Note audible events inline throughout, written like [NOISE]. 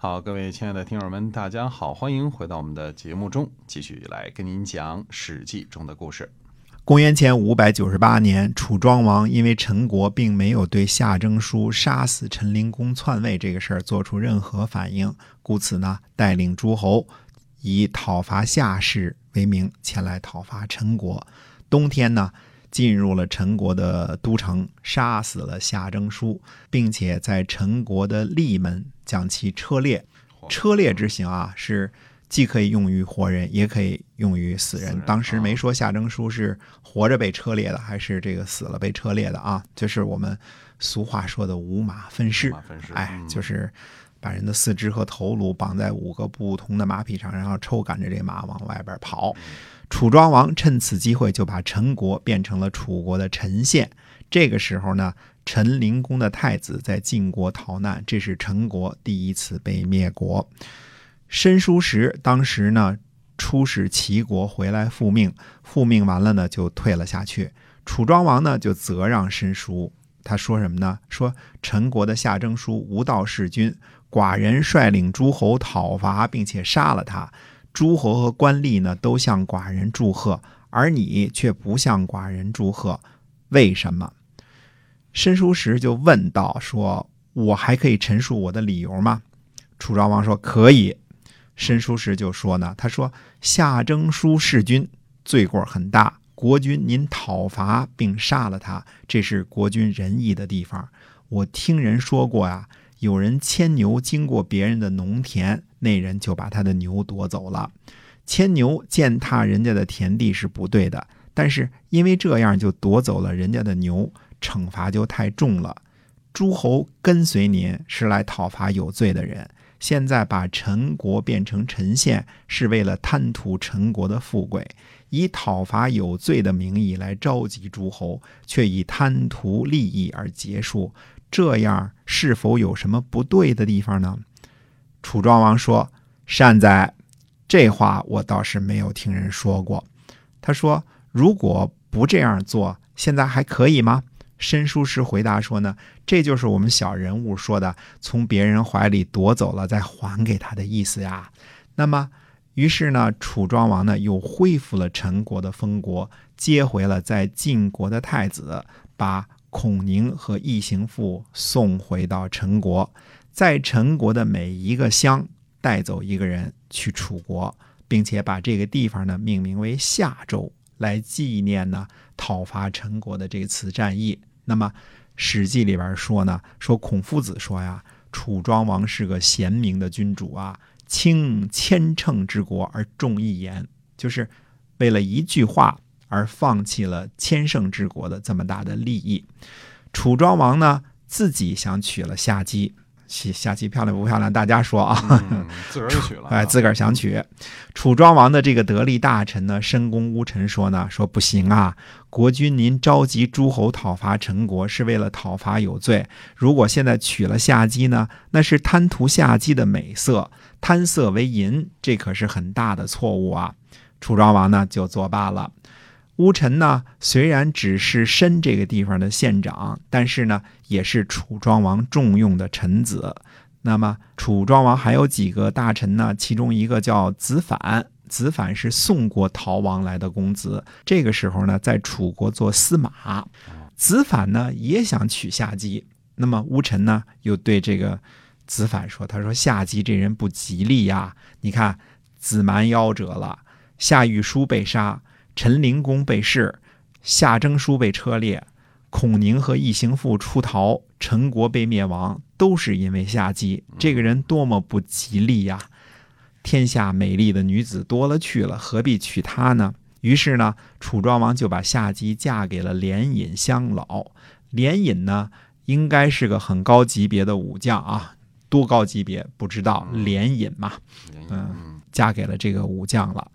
好，各位亲爱的听友们，大家好，欢迎回到我们的节目中，继续来跟您讲《史记》中的故事。公元前五百九十八年，楚庄王因为陈国并没有对夏征舒杀死陈灵公篡位这个事儿做出任何反应，故此呢，带领诸侯以讨伐夏氏为名前来讨伐陈国。冬天呢，进入了陈国的都城，杀死了夏征舒，并且在陈国的立门将其车裂。车裂之刑啊，是。既可以用于活人，也可以用于死人。当时没说夏征舒是活着被车裂的，还是这个死了被车裂的啊？就是我们俗话说的五马分尸。哎，就是把人的四肢和头颅绑在五个不同的马匹上，然后抽赶着这马往外边跑。楚庄王趁此机会就把陈国变成了楚国的陈县。这个时候呢，陈灵公的太子在晋国逃难，这是陈国第一次被灭国。申叔时当时呢，出使齐国回来复命，复命完了呢，就退了下去。楚庄王呢，就责让申叔，他说什么呢？说陈国的夏征舒无道弑君，寡人率领诸侯讨伐，并且杀了他。诸侯和官吏呢，都向寡人祝贺，而你却不向寡人祝贺，为什么？申叔时就问道：“说我还可以陈述我的理由吗？”楚庄王说：“可以。”申叔时就说呢，他说夏征舒弑君，罪过很大。国君您讨伐并杀了他，这是国君仁义的地方。我听人说过呀，有人牵牛经过别人的农田，那人就把他的牛夺走了。牵牛践踏人家的田地是不对的，但是因为这样就夺走了人家的牛，惩罚就太重了。诸侯跟随您是来讨伐有罪的人。现在把陈国变成陈县，是为了贪图陈国的富贵，以讨伐有罪的名义来召集诸侯，却以贪图利益而结束。这样是否有什么不对的地方呢？楚庄王说：“善哉，这话我倒是没有听人说过。”他说：“如果不这样做，现在还可以吗？”申叔时回答说呢，这就是我们小人物说的从别人怀里夺走了再还给他的意思呀。那么，于是呢，楚庄王呢又恢复了陈国的封国，接回了在晋国的太子，把孔宁和异行父送回到陈国，在陈国的每一个乡带走一个人去楚国，并且把这个地方呢命名为夏州，来纪念呢讨伐陈国的这次战役。那么，《史记》里边说呢，说孔夫子说呀，楚庄王是个贤明的君主啊，轻千乘之国而重一言，就是为了一句话而放弃了千乘之国的这么大的利益。楚庄王呢，自己想娶了夏姬。下下棋漂亮不漂亮？大家说啊，自个儿娶了，[LAUGHS] 哎，自个儿想娶。楚庄王的这个得力大臣呢，申公巫臣说呢，说不行啊，国君您召集诸侯讨伐陈国，是为了讨伐有罪。如果现在娶了夏姬呢，那是贪图夏姬的美色，贪色为淫，这可是很大的错误啊。楚庄王呢，就作罢了。乌臣呢，虽然只是申这个地方的县长，但是呢，也是楚庄王重用的臣子。那么，楚庄王还有几个大臣呢？其中一个叫子反，子反是宋国逃亡来的公子，这个时候呢，在楚国做司马。子反呢，也想娶夏姬。那么，乌臣呢，又对这个子反说：“他说夏姬这人不吉利呀，你看，子蛮夭折了，夏玉书被杀。”陈灵公被弑，夏征舒被车裂，孔宁和异行父出逃，陈国被灭亡，都是因为夏姬这个人多么不吉利呀！天下美丽的女子多了去了，何必娶她呢？于是呢，楚庄王就把夏姬嫁给了连尹乡老。连尹呢，应该是个很高级别的武将啊，多高级别不知道。连尹嘛，嗯，嫁给了这个武将了。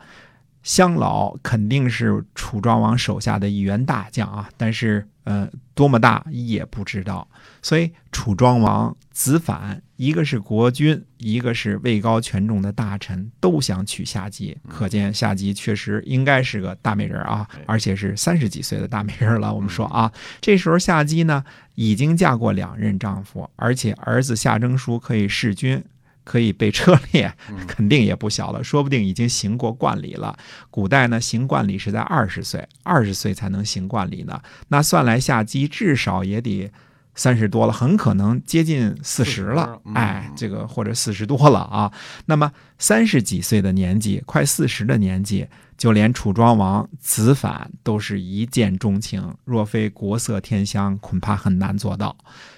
乡老肯定是楚庄王手下的一员大将啊，但是呃，多么大也不知道。所以楚庄王子反，一个是国君，一个是位高权重的大臣，都想娶夏姬。可见夏姬确实应该是个大美人啊，而且是三十几岁的大美人了。我们说啊，这时候夏姬呢已经嫁过两任丈夫，而且儿子夏征舒可以弑君。可以被车裂，嗯 [LAUGHS] 肯定也不小了，说不定已经行过冠礼了。古代呢，行冠礼是在二十岁，二十岁才能行冠礼呢。那算来下姬至少也得三十多了，很可能接近四十了40。嗯哎，这个或者四十多了啊。那么三十几岁的年纪，快四十的年纪，就连楚庄王子反都是一见钟情，若非国色天香，恐怕很难做到。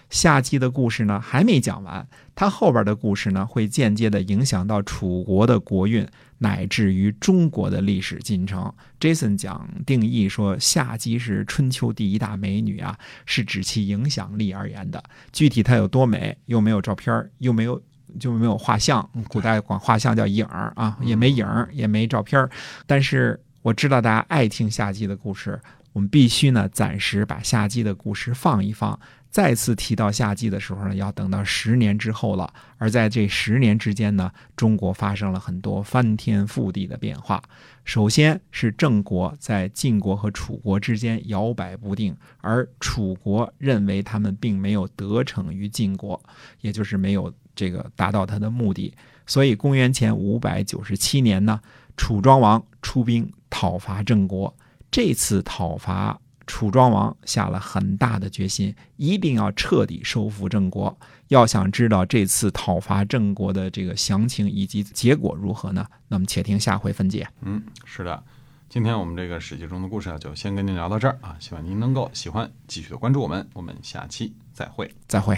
夏姬的故事呢还没讲完，他后边的故事呢会间接的影响到楚国的国运，乃至于中国的历史进程。Jason 讲定义说，夏姬是春秋第一大美女啊，是指其影响力而言的。具体她有多美，又没有照片，又没有。就没有画像，古代管画像叫影儿啊，也没影儿，也没照片儿。但是我知道大家爱听夏姬的故事，我们必须呢暂时把夏姬的故事放一放。再次提到夏姬的时候呢，要等到十年之后了。而在这十年之间呢，中国发生了很多翻天覆地的变化。首先是郑国在晋国和楚国之间摇摆不定，而楚国认为他们并没有得逞于晋国，也就是没有这个达到他的目的。所以公元前五百九十七年呢，楚庄王出兵讨伐郑国。这次讨伐。楚庄王下了很大的决心，一定要彻底收复郑国。要想知道这次讨伐郑国的这个详情以及结果如何呢？那么且听下回分解。嗯，是的。今天我们这个史记中的故事啊，就先跟您聊到这儿啊，希望您能够喜欢，继续的关注我们，我们下期再会。再会。